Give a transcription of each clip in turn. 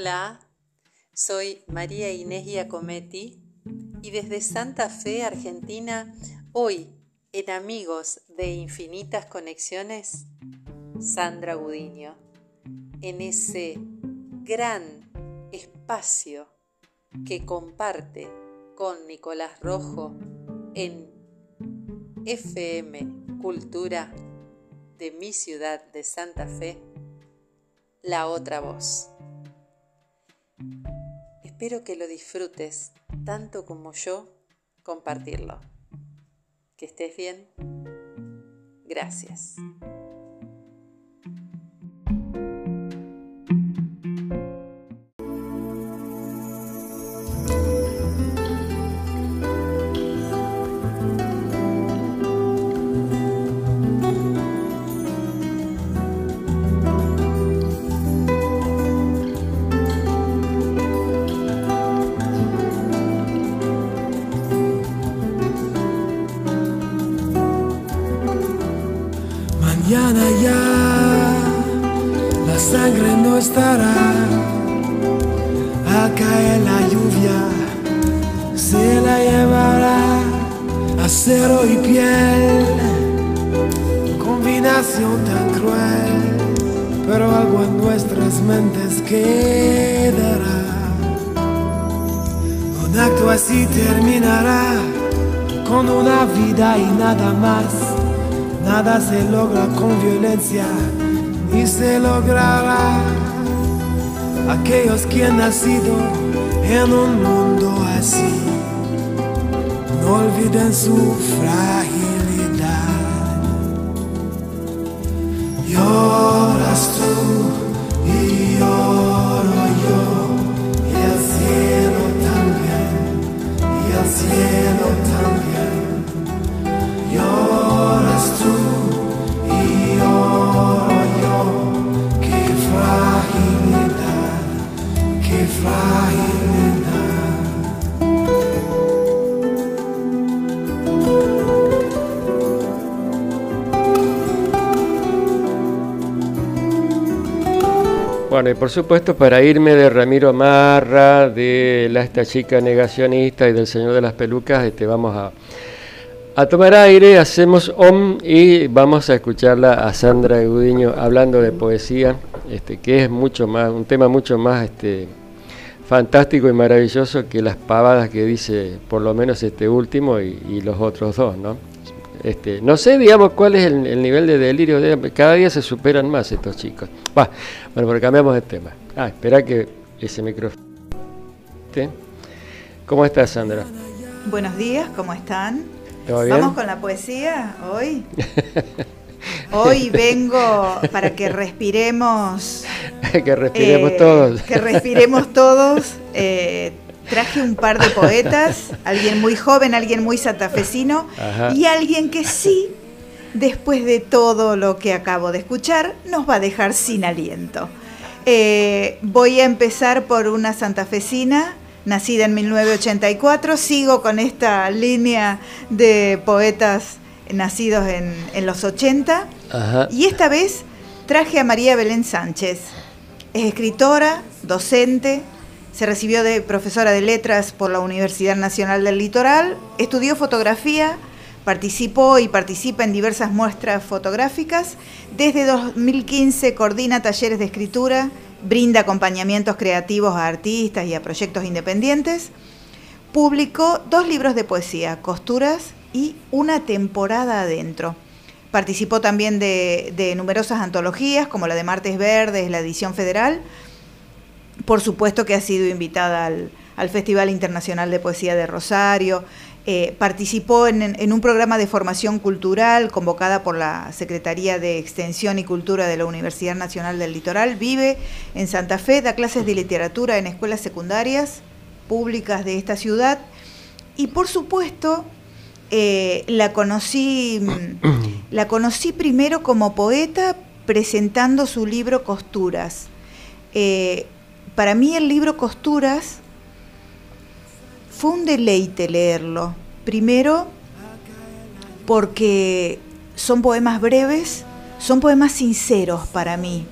Hola, soy María Inés Giacometti y desde Santa Fe, Argentina, hoy en Amigos de Infinitas Conexiones, Sandra Gudiño, en ese gran espacio que comparte con Nicolás Rojo en FM Cultura de mi ciudad de Santa Fe, La Otra Voz. Espero que lo disfrutes tanto como yo compartirlo. Que estés bien. Gracias. Se logra con violencia y se logrará. Aquellos que han nacido en un mundo así, no olviden su fragilidad. Bueno, y por supuesto para irme de Ramiro Marra, de la esta chica negacionista y del señor de las pelucas, este, vamos a, a tomar aire, hacemos om y vamos a escucharla a Sandra Gudiño hablando de poesía, este, que es mucho más, un tema mucho más este, fantástico y maravilloso que las pavadas que dice por lo menos este último y, los otros dos, ¿no? Este, no sé, digamos, cuál es el, nivel de delirio. De, cada día se superan más estos chicos. Va, bueno, pero cambiamos de tema. Ah, espera que ese micrófono. ¿Cómo estás, Sandra? Buenos días, ¿cómo están? ¿Vamos con la poesía hoy? Hoy vengo para que respiremos. que respiremos eh, todos. Que respiremos todos. Traje un par de poetas, alguien muy joven, alguien muy santafesino y alguien que sí, después de todo lo que acabo de escuchar, nos va a dejar sin aliento. Eh, voy a empezar por una santafesina nacida en 1984, sigo con esta línea de poetas nacidos en, los 80. Y esta vez traje a María Belén Sánchez. Es escritora, docente, se recibió de profesora de letras por la Universidad Nacional del Litoral, estudió fotografía, participó y participa en diversas muestras fotográficas. Desde 2015 coordina talleres de escritura, brinda acompañamientos creativos a artistas y a proyectos independientes. Publicó dos libros de poesía, Costuras y una temporada adentro. Participó también de, numerosas antologías, como la de Martes Verdes, la edición federal. Por supuesto que ha sido invitada al, Festival Internacional de Poesía de Rosario. Eh, participó en, un programa de formación cultural convocada por la Secretaría de Extensión y Cultura de la Universidad Nacional del Litoral. Vive en Santa Fe, da clases de literatura en escuelas secundarias públicas de esta ciudad. Y por supuesto, eh, la conocí la conocí primero como poeta presentando su libro Costuras. Eh, para mí el libro Costuras fue un deleite leerlo. Primero porque son poemas breves, son poemas sinceros para mí.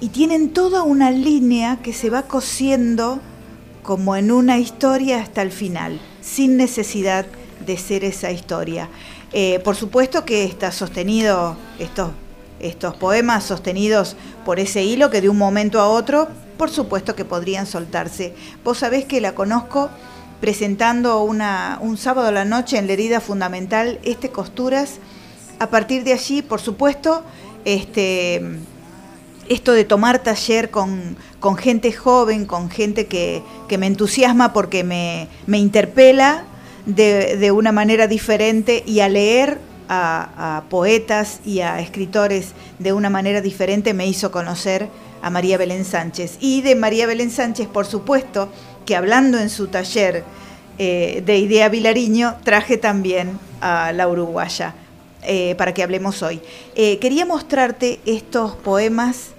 y tienen toda una línea que se va cosiendo como en una historia hasta el final, sin necesidad de ser esa historia. Eh, por supuesto que está sostenido, estos, estos poemas sostenidos por ese hilo que de un momento a otro, por supuesto que podrían soltarse. Vos sabés que la conozco presentando una, un sábado a la noche en la herida fundamental, este Costuras. A partir de allí, por supuesto, este, esto de tomar taller con, gente joven, con gente que, me entusiasma porque me, interpela de, una manera diferente y a leer a, poetas y a escritores de una manera diferente me hizo conocer a María Belén Sánchez. Y de María Belén Sánchez, por supuesto, que hablando en su taller eh, de Idea Vilariño, traje también a la uruguaya eh, para que hablemos hoy. Eh, quería mostrarte estos poemas,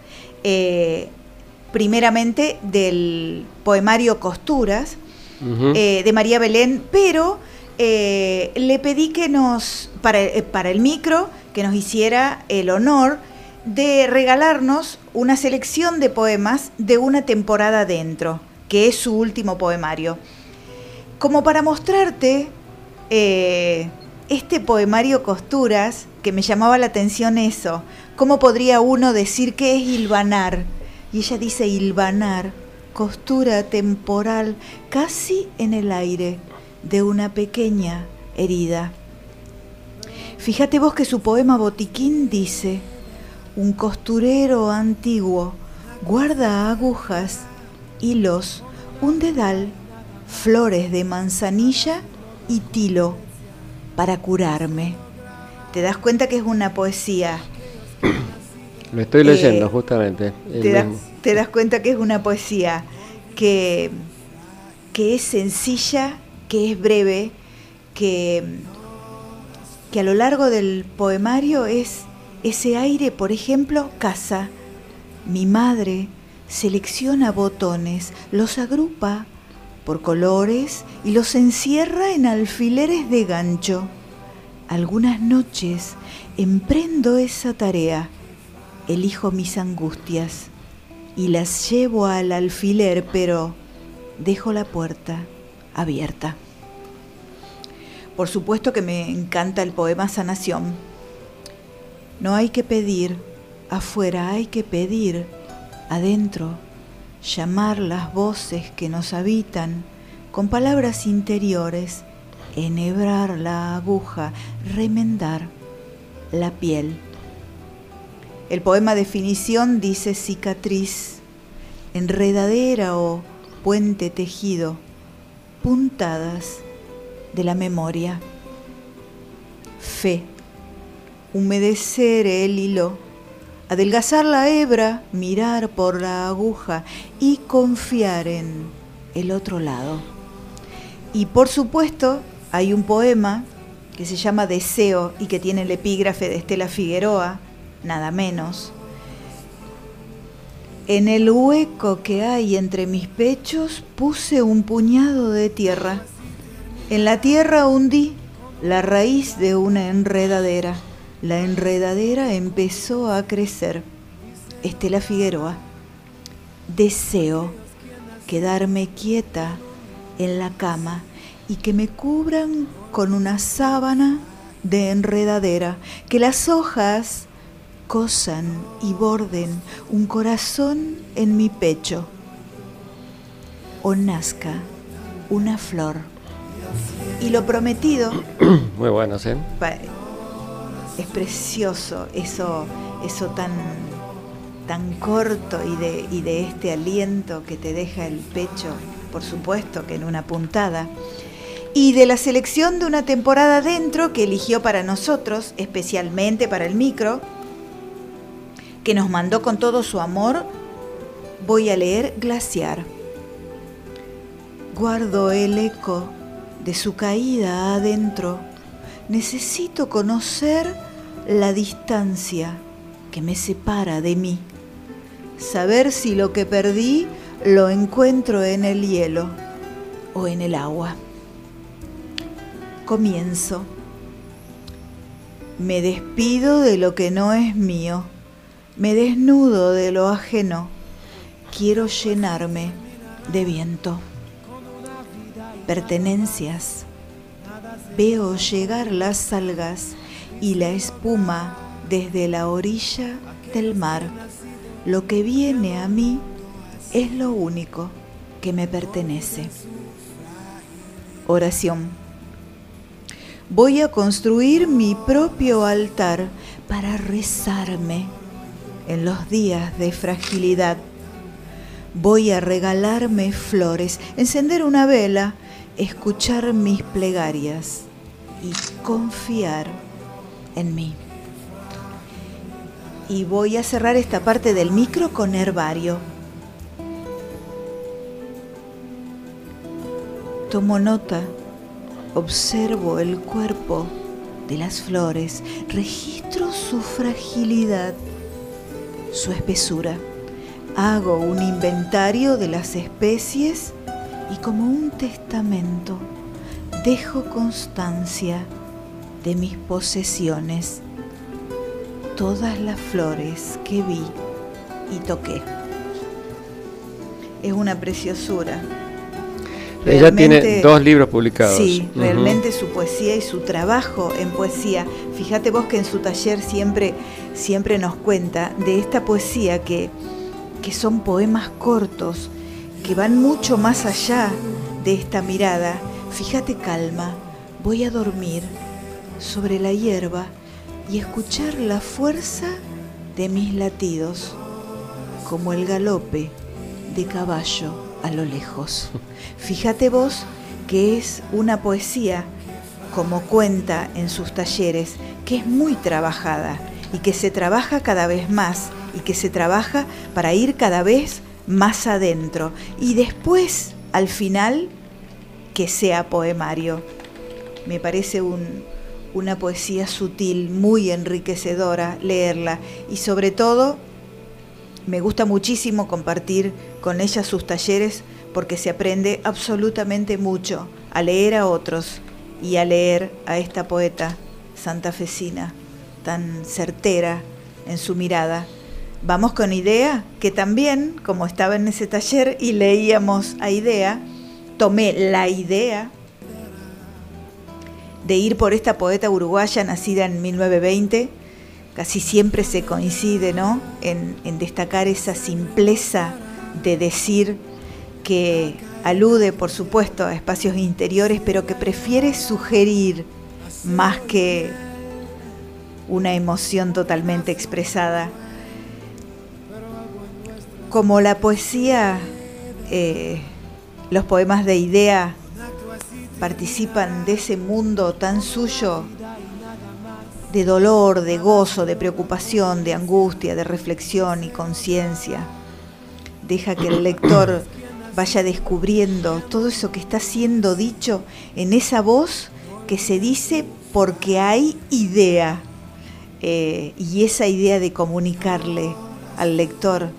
primeramente del poemario Costuras, uh -huh. de María Belén, pero le pedí que nos, para, para el micro, que nos hiciera el honor de regalarnos una selección de poemas de una temporada dentro, que es su último poemario. Como para mostrarte eh, este poemario Costuras, que me llamaba la atención eso, ¿cómo podría uno decir que es hilvanar? Y ella dice hilvanar, costura temporal, casi en el aire, de una pequeña herida. Fíjate vos que su poema Botiquín dice, un costurero antiguo guarda agujas, hilos, un dedal, flores de manzanilla y tilo para curarme. ¿Te das cuenta que es una poesía? Lo estoy leyendo eh, justamente. Te, da, te, das cuenta que es una poesía que, que es sencilla, que es breve, que, que a lo largo del poemario es ese aire, por ejemplo, casa. Mi madre selecciona botones, los agrupa por colores y los encierra en alfileres de gancho. Algunas noches emprendo esa tarea, elijo mis angustias y las llevo al alfiler, pero dejo la puerta abierta. Por supuesto que me encanta el poema Sanación no hay que pedir afuera, hay que pedir adentro, llamar las voces que nos habitan con palabras interiores, enhebrar la aguja, remendar la piel. El poema definición dice cicatriz, enredadera o puente tejido, puntadas de la memoria. Fe humedecer el hilo, adelgazar la hebra, mirar por la aguja y confiar en el otro lado. Y por supuesto, hay un poema que se llama Deseo y que tiene el epígrafe de Estela Figueroa, nada menos. En el hueco que hay entre mis pechos puse un puñado de tierra. En la tierra hundí la raíz de una enredadera la enredadera empezó a crecer. Estela Figueroa, deseo quedarme quieta en la cama y que me cubran con una sábana de enredadera, que las hojas cosan y borden un corazón en mi pecho, o nazca una flor. Y lo prometido. Muy bueno, ¿sí? Es precioso eso, eso tan, tan corto y de, y de este aliento que te deja el pecho, por supuesto que en una puntada. Y de la selección de una temporada dentro que eligió para nosotros, especialmente para el micro, que nos mandó con todo su amor, voy a leer Glaciar. Guardo el eco de su caída adentro. Necesito conocer la distancia que me separa de mí, saber si lo que perdí lo encuentro en el hielo o en el agua. Comienzo. Me despido de lo que no es mío. Me desnudo de lo ajeno, quiero llenarme de viento. Pertenencias. Veo llegar las algas y la espuma desde la orilla del mar. Lo que viene a mí es lo único que me pertenece. Oración. Voy a construir mi propio altar para rezarme en los días de fragilidad. Voy a regalarme flores, encender una vela, escuchar mis plegarias y confiar en mí. Y voy a cerrar esta parte del micro con herbario. Tomo nota, observo el cuerpo de las flores, registro su fragilidad, su espesura. Hago un inventario de las especies y como un testamento dejo constancia de mis posesiones, todas las flores que vi y toqué. Es una preciosura. Ella tiene dos libros publicados. Sí, realmente su poesía y su trabajo en poesía. Fíjate vos que en su taller siempre, siempre nos cuenta de esta poesía que, que son poemas cortos, que van mucho más allá de esta mirada. Fíjate calma, voy a dormir sobre la hierba y escuchar la fuerza de mis latidos, como el galope de caballo a lo lejos. Fíjate vos que es una poesía, como cuenta en sus talleres, que es muy trabajada y que se trabaja cada vez más y que se trabaja para ir cada vez más adentro y después, al final, que sea poemario. Me parece una poesía sutil, muy enriquecedora leerla y sobre todo me gusta muchísimo compartir con ella sus talleres porque se aprende absolutamente mucho a leer a otros y a leer a esta poeta santafesina tan certera en su mirada. Vamos con Idea, que también, como estaba en ese taller y leíamos a Idea, tomé la idea de ir por esta poeta uruguaya nacida en 1920 casi siempre se coincide ¿no? en, destacar esa simpleza de decir que alude, por supuesto, a espacios interiores, pero que prefiere sugerir más que una emoción totalmente expresada. Como la poesía, eh, los poemas de idea participan de ese mundo tan suyo de dolor, de gozo, de preocupación, de angustia, de reflexión y conciencia. Deja que el lector vaya descubriendo todo eso que está siendo dicho en esa voz que se dice porque hay idea. Eh, y esa idea de comunicarle al lector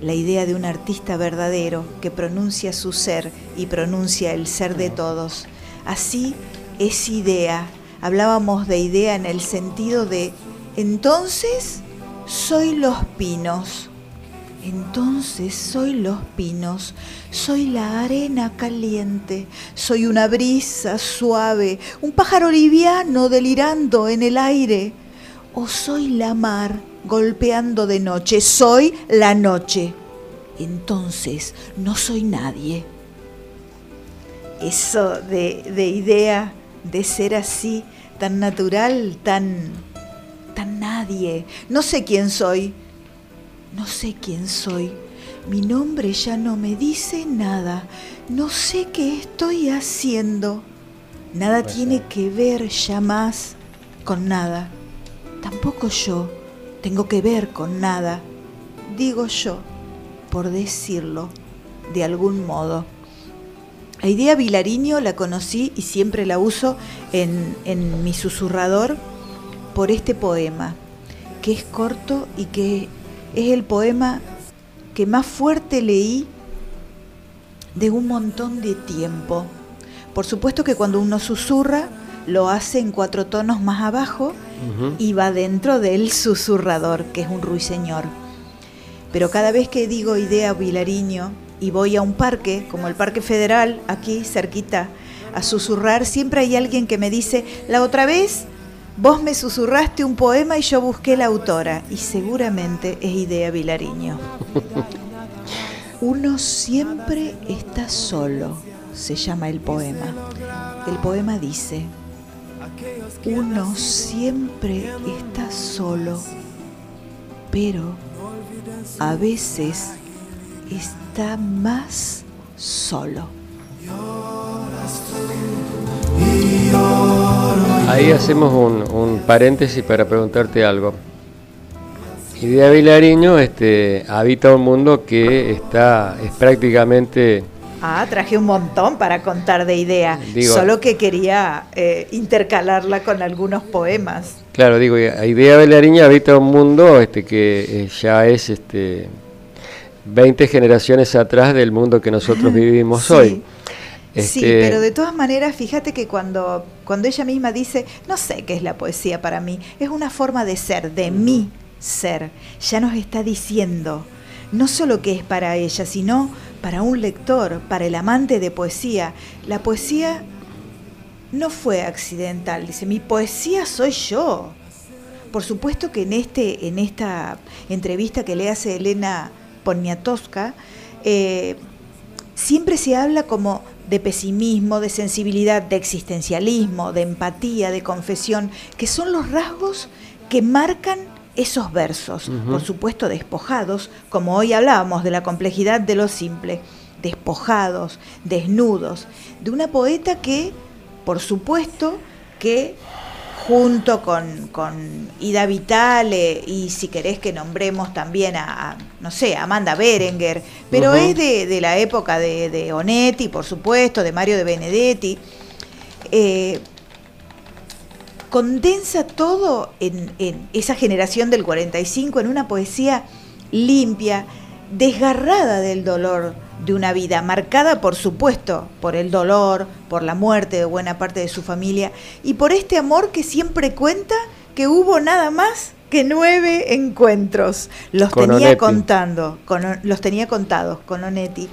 la idea de un artista verdadero que pronuncia su ser y pronuncia el ser de todos. Así es idea. Hablábamos de idea en el sentido de, entonces soy los pinos, entonces soy los pinos, soy la arena caliente, soy una brisa suave, un pájaro liviano delirando en el aire, o soy la mar golpeando de noche, soy la noche. Entonces no soy nadie. Eso de, de idea de ser así tan natural, tan, tan nadie. No sé quién soy, no sé quién soy. Mi nombre ya no me dice nada. No sé qué estoy haciendo. Nada tiene que ver ya más con nada. Tampoco yo tengo que ver con nada. Digo yo, por decirlo de algún modo. La idea Vilariño la conocí y siempre la uso en, mi susurrador por este poema, que es corto y que es el poema que más fuerte leí de un montón de tiempo. Por supuesto que cuando uno susurra, lo hace en cuatro tonos más abajo y va dentro del susurrador, que es un ruiseñor. pero cada vez que digo idea Vilariño y voy a un parque, como el Parque Federal, aquí cerquita, a susurrar, siempre hay alguien que me dice, la otra vez vos me susurraste un poema y yo busqué la autora, y seguramente es idea Vilariño. Uno siempre está solo, se llama el poema. El poema dice, uno siempre está solo, pero a veces está más solo. Ahí hacemos un, paréntesis para preguntarte algo. Idea Vilariño este, habita un mundo que está, es prácticamente... Ah, traje un montón para contar de idea, solo que quería eh, intercalarla con algunos poemas. Claro, digo, Idea Vilariño habita un mundo este, que eh, ya es este, 20 generaciones atrás del mundo que nosotros vivimos hoy. Sí, este, pero de todas maneras, fíjate que cuando, cuando ella misma dice, no sé qué es la poesía para mí, es una forma de ser, de mi ser. Ya nos está diciendo, no solo que es para ella, sino para un lector, para el amante de poesía. La poesía no fue accidental, dice, mi poesía soy yo. Por supuesto que en, este, en esta entrevista que le hace Elena Poniatowska, eh, siempre se habla como de pesimismo, de sensibilidad, de existencialismo, de empatía, de confesión, que son los rasgos que marcan esos versos, por supuesto despojados, como hoy hablábamos de la complejidad de lo simple, despojados, desnudos, de una poeta que, por supuesto, que junto con, con Ida Vitale y si querés que nombremos también a, no sé, Amanda Berenguer, pero es de, la época de, de, Onetti, por supuesto, de Mario de Benedetti. Eh, condensa todo en, en esa generación del 45 en una poesía limpia, desgarrada del dolor de una vida, marcada por supuesto por el dolor, por la muerte de buena parte de su familia y por este amor que siempre cuenta que hubo nada más que nueve encuentros. Los tenía contando, los tenía contados con Onetti.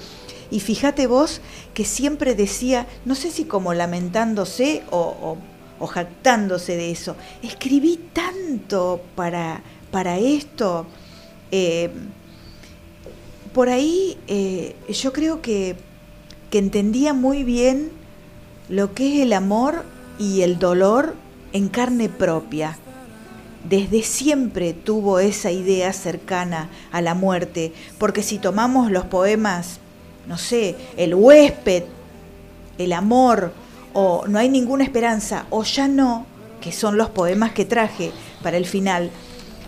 Y fíjate vos que siempre decía, no sé si como lamentándose o, jactándose de eso, escribí tanto para, para esto. Eh, por ahí eh, yo creo que, que entendía muy bien lo que es el amor y el dolor en carne propia. Desde siempre tuvo esa idea cercana a la muerte, porque si tomamos los poemas, no sé, el huésped, el amor, o no hay ninguna esperanza, o ya no, que son los poemas que traje para el final,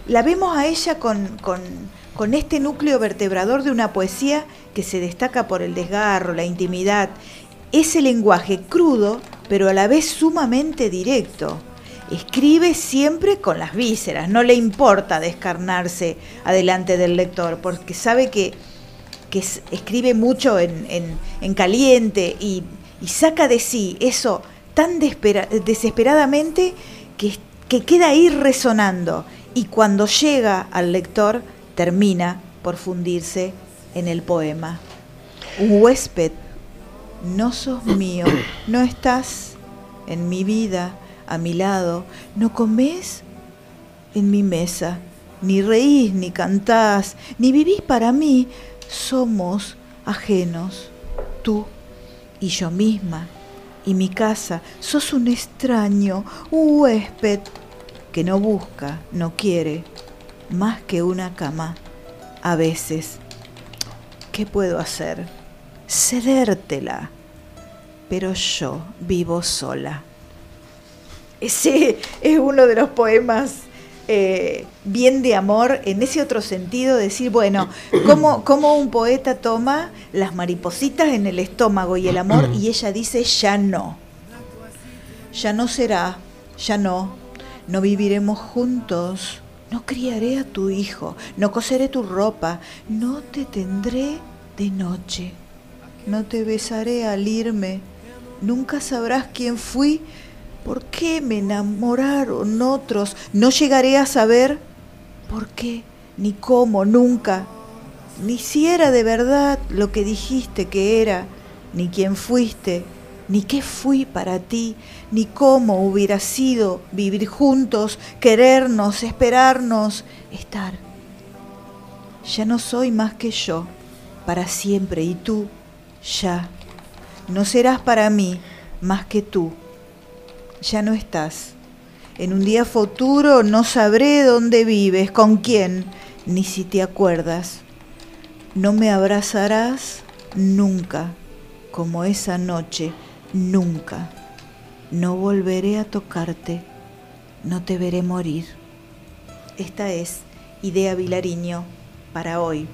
la vemos a ella con, con con este núcleo vertebrador de una poesía que se destaca por el desgarro, la intimidad, ese lenguaje crudo, pero a la vez sumamente directo. Escribe siempre con las vísceras, no le importa descarnarse adelante del lector, porque sabe que, escribe mucho en, caliente y, saca de sí eso tan desesperadamente que, que queda ahí resonando. Y cuando llega al lector, termina por fundirse en el poema. Un huésped, no sos mío, no estás en mi vida, a mi lado, no comés en mi mesa, ni reís, ni cantás, ni vivís para mí, somos ajenos, tú y yo misma, y mi casa, sos un extraño, un huésped que no busca, no quiere, más que una cama. A veces, ¿qué puedo hacer? Cedértela. Pero yo vivo sola. Ese es uno de los poemas eh, bien de amor, en ese otro sentido, decir, bueno, ¿cómo, ¿cómo, un poeta toma las maripositas en el estómago y el amor y ella dice, ya no, ya no será, ya no, no viviremos juntos, no criaré a tu hijo, no coseré tu ropa, no te tendré de noche, no te besaré al irme, nunca sabrás quién fui, por qué me enamoraron otros, no llegaré a saber por qué, ni cómo, nunca, ni si era de verdad lo que dijiste que era, ni quién fuiste, ni qué fui para ti, ni cómo hubiera sido vivir juntos, querernos, esperarnos, estar. Ya no soy más que yo, para siempre, y tú, ya. No serás para mí más que tú. Ya no estás. En un día futuro no sabré dónde vives, con quién, ni si te acuerdas. No me abrazarás nunca, como esa noche, nunca. No volveré a tocarte, no te veré morir. Esta es Idea Vilariño para hoy.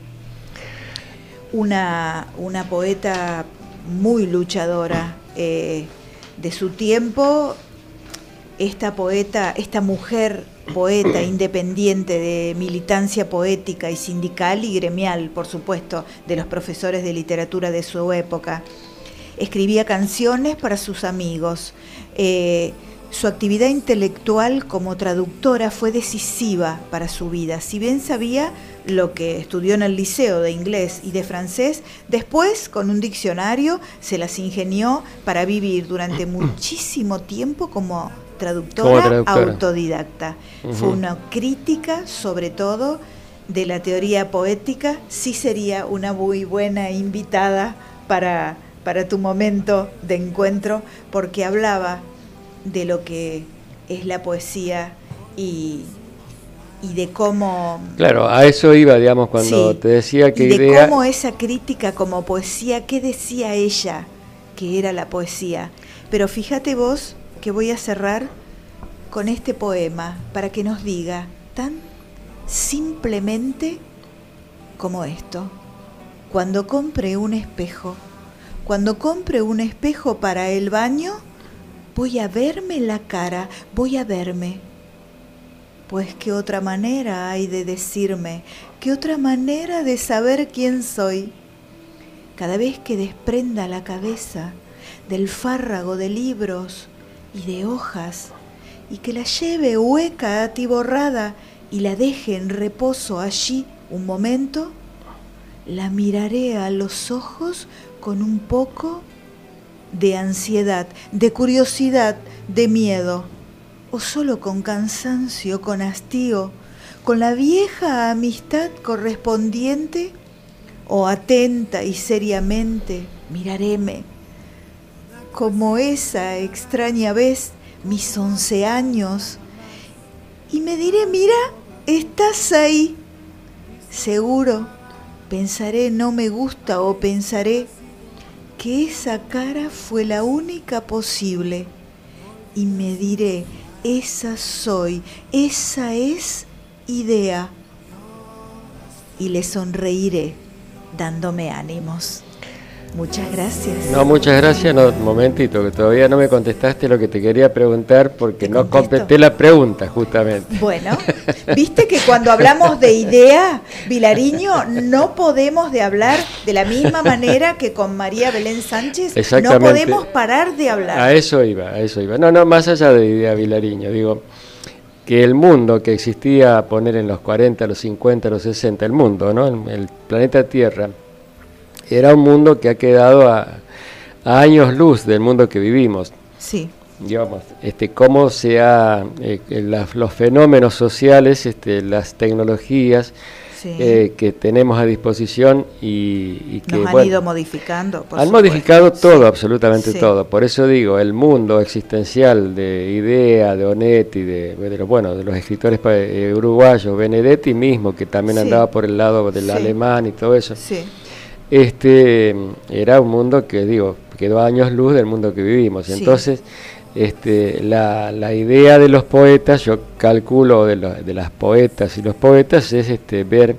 Una, una poeta muy luchadora eh, de su tiempo, esta poeta, esta mujer poeta independiente de militancia poética y sindical y gremial, por supuesto, de los profesores de literatura de su época. Escribía canciones para sus amigos. Eh, su actividad intelectual como traductora fue decisiva para su vida. Si bien sabía lo que estudió en el liceo de inglés y de francés, después con un diccionario se las ingenió para vivir durante muchísimo tiempo como traductora, autodidacta. Fue una crítica sobre todo de la teoría poética. Sí sería una muy buena invitada para, para tu momento de encuentro porque hablaba de lo que es la poesía y, y de cómo... Claro, a eso iba, digamos, cuando te decía que y de cómo esa crítica como poesía, ¿qué decía ella que era la poesía? Pero fíjate vos que voy a cerrar con este poema para que nos diga tan simplemente como esto. Cuando compre un espejo, cuando compre un espejo para el baño, voy a verme la cara, voy a verme. Pues qué otra manera hay de decirme, qué otra manera de saber quién soy. Cada vez que desprenda la cabeza del fárrago de libros y de hojas, y que la lleve hueca, atiborrada, y la deje en reposo allí un momento, la miraré a los ojos con un poco de ansiedad, de curiosidad, de miedo, o solo con cansancio, con hastío, con la vieja amistad correspondiente, o atenta y seriamente miraréme, como esa extraña vez, mis once años, y me diré, mira, estás ahí, seguro, pensaré, no me gusta, o pensaré, que esa cara fue la única posible y me diré, esa soy, esa es idea y le sonreiré dándome ánimos. Muchas gracias. No, muchas gracias. No, un momentito, que todavía no me contestaste lo que te quería preguntar porque no completé la pregunta, justamente. Bueno, viste que cuando hablamos de idea, Vilariño, no podemos de hablar de la misma manera que con María Belén Sánchez. No podemos parar de hablar. A eso iba, a eso iba. No, no, más allá de idea Vilariño, digo que el mundo que existía, poner en los 40, los 50, los 60, el mundo, ¿no? el planeta Tierra, era un mundo que ha quedado a, años luz del mundo que vivimos. Sí. Digamos, este, cómo se ha, eh, los fenómenos sociales, este, las tecnologías, eh, que tenemos a disposición y, que Nos han ido modificando. han modificado todo, absolutamente todo. Por eso digo, el mundo existencial de Idea, de Onetti, de, de, bueno, de los escritores eh, uruguayos, Benedetti mismo, que también andaba por el lado del alemán y todo eso. Sí este, era un mundo que, digo, quedó a años luz del mundo que vivimos. Entonces, este, la, la, idea de los poetas, yo calculo de, de, las poetas y los poetas, es este, ver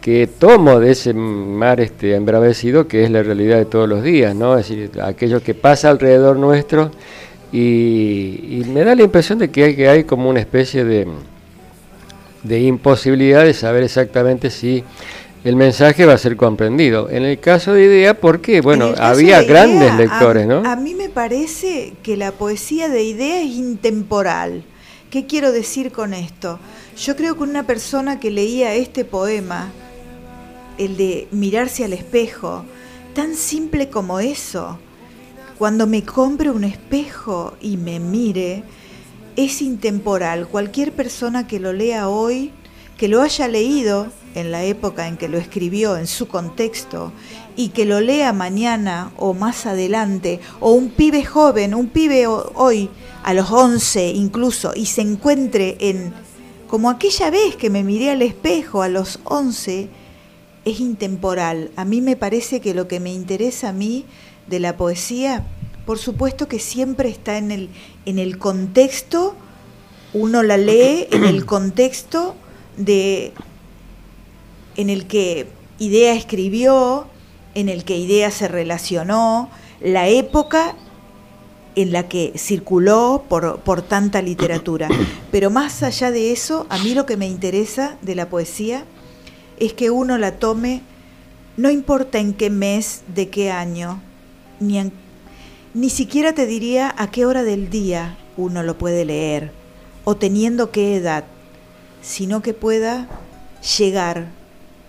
que tomo de ese mar este, embravecido que es la realidad de todos los días, ¿no? Es decir, aquello que pasa alrededor nuestro y, me da la impresión de que hay, que hay como una especie de, de imposibilidad de saber exactamente si el mensaje va a ser comprendido. En el caso de Idea, ¿por qué? Bueno, había grandes lectores, ¿no? A mí me parece que la poesía de Idea es intemporal. ¿Qué quiero decir con esto? Yo creo que una persona que leía este poema el de mirarse al espejo, tan simple como eso. Cuando me compre un espejo y me mire, es intemporal. Cualquier persona que lo lea hoy, que lo haya leído en la época en que lo escribió, en su contexto, y que lo lea mañana o más adelante, o un pibe joven, un pibe hoy, a los 11 incluso, y se encuentre en, como aquella vez que me miré al espejo a los 11, es intemporal. A mí me parece que lo que me interesa a mí de la poesía, por supuesto que siempre está en el, en el contexto, uno la lee en el contexto de en el que Idea escribió, en el que Idea se relacionó, la época en la que circuló por, por, tanta literatura. Pero más allá de eso, a mí lo que me interesa de la poesía es que uno la tome, no importa en qué mes, de qué año, ni, ni siquiera te diría a qué hora del día uno lo puede leer, o teniendo qué edad, sino que pueda llegar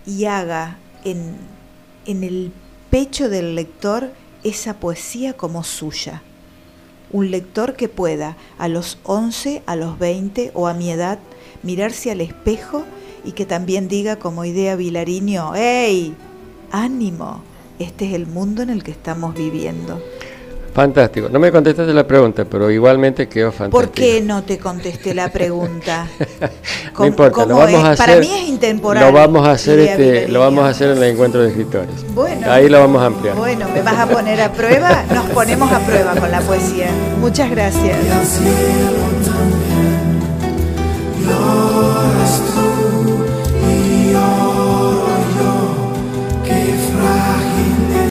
y haga en, en el pecho del lector esa poesía como suya. Un lector que pueda a los 11, a los 20 o a mi edad mirarse al espejo y que también diga como idea Vilariño, ¡hey! ¡Ánimo! Este es el mundo en el que estamos viviendo. Fantástico. No me contestaste la pregunta, pero igualmente quedó fantástico. ¿Por qué no te contesté la pregunta? no importa, lo vamos a hacer. Para mí es intemporal. Lo vamos a hacer este, lo vamos a hacer en el encuentro de escritores. Bueno. Ahí lo vamos a ampliar. Bueno, me vas a poner a prueba, nos ponemos a prueba con la poesía. Muchas gracias.